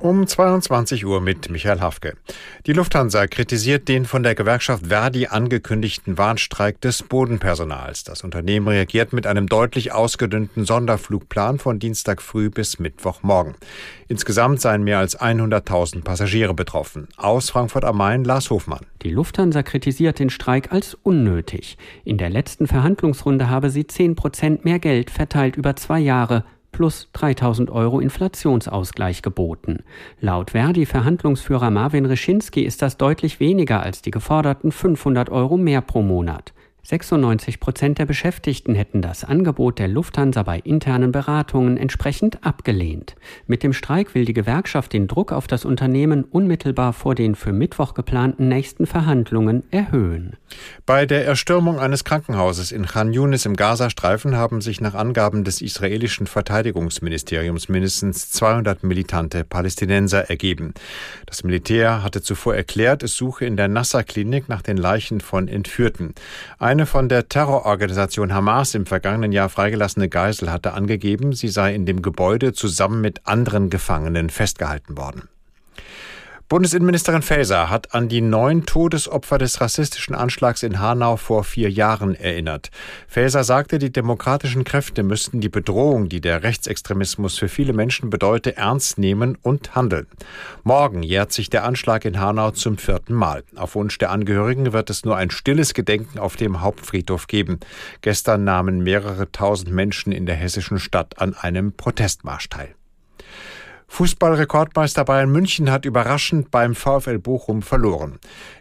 um 22 Uhr mit Michael Hafke. Die Lufthansa kritisiert den von der Gewerkschaft Verdi angekündigten Warnstreik des Bodenpersonals. Das Unternehmen reagiert mit einem deutlich ausgedünnten Sonderflugplan von Dienstag früh bis Mittwochmorgen. Insgesamt seien mehr als 100.000 Passagiere betroffen. Aus Frankfurt am Main Lars Hofmann. Die Lufthansa kritisiert den Streik als unnötig. In der letzten Verhandlungsrunde habe sie 10 Prozent mehr Geld verteilt über zwei Jahre plus 3000 Euro Inflationsausgleich geboten. Laut Verdi-Verhandlungsführer Marvin Reschinski ist das deutlich weniger als die geforderten 500 Euro mehr pro Monat. 96 Prozent der Beschäftigten hätten das Angebot der Lufthansa bei internen Beratungen entsprechend abgelehnt. Mit dem Streik will die Gewerkschaft den Druck auf das Unternehmen unmittelbar vor den für Mittwoch geplanten nächsten Verhandlungen erhöhen. Bei der Erstürmung eines Krankenhauses in Khan Yunis im Gazastreifen haben sich nach Angaben des israelischen Verteidigungsministeriums mindestens 200 militante Palästinenser ergeben. Das Militär hatte zuvor erklärt, es suche in der Nasser-Klinik nach den Leichen von Entführten. Eine von der Terrororganisation Hamas im vergangenen Jahr freigelassene Geisel hatte angegeben, sie sei in dem Gebäude zusammen mit anderen Gefangenen festgehalten worden. Bundesinnenministerin Faeser hat an die neun Todesopfer des rassistischen Anschlags in Hanau vor vier Jahren erinnert. Faeser sagte, die demokratischen Kräfte müssten die Bedrohung, die der Rechtsextremismus für viele Menschen bedeute, ernst nehmen und handeln. Morgen jährt sich der Anschlag in Hanau zum vierten Mal. Auf Wunsch der Angehörigen wird es nur ein stilles Gedenken auf dem Hauptfriedhof geben. Gestern nahmen mehrere tausend Menschen in der hessischen Stadt an einem Protestmarsch teil. Fußballrekordmeister Bayern München hat überraschend beim VfL Bochum verloren.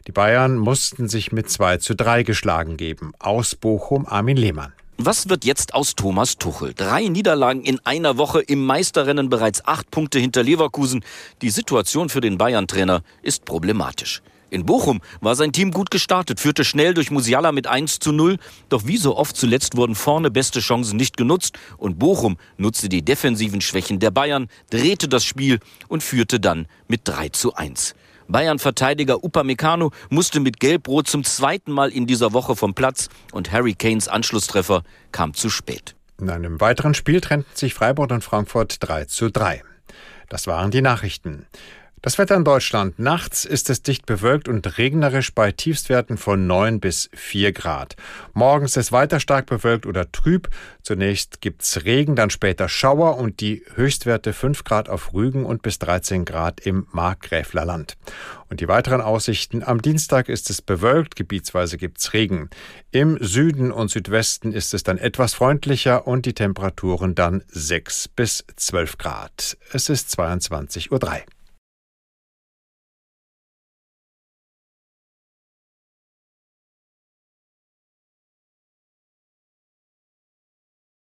Die Bayern mussten sich mit 2 zu 3 geschlagen geben. Aus Bochum Armin Lehmann. Was wird jetzt aus Thomas Tuchel? Drei Niederlagen in einer Woche im Meisterrennen, bereits acht Punkte hinter Leverkusen. Die Situation für den Bayern-Trainer ist problematisch. In Bochum war sein Team gut gestartet, führte schnell durch Musiala mit 1 zu 0. Doch wie so oft zuletzt wurden vorne beste Chancen nicht genutzt und Bochum nutzte die defensiven Schwächen der Bayern, drehte das Spiel und führte dann mit 3 zu 1. Bayern-Verteidiger Upamecano musste mit Gelbrot zum zweiten Mal in dieser Woche vom Platz und Harry Kanes Anschlusstreffer kam zu spät. In einem weiteren Spiel trennten sich Freiburg und Frankfurt 3 zu 3. Das waren die Nachrichten. Das Wetter in Deutschland. Nachts ist es dicht bewölkt und regnerisch bei Tiefstwerten von 9 bis 4 Grad. Morgens ist es weiter stark bewölkt oder trüb. Zunächst gibt's Regen, dann später Schauer und die Höchstwerte 5 Grad auf Rügen und bis 13 Grad im Markgräflerland. Und die weiteren Aussichten. Am Dienstag ist es bewölkt, gebietsweise gibt's Regen. Im Süden und Südwesten ist es dann etwas freundlicher und die Temperaturen dann 6 bis 12 Grad. Es ist 22.03 Uhr.